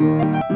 Música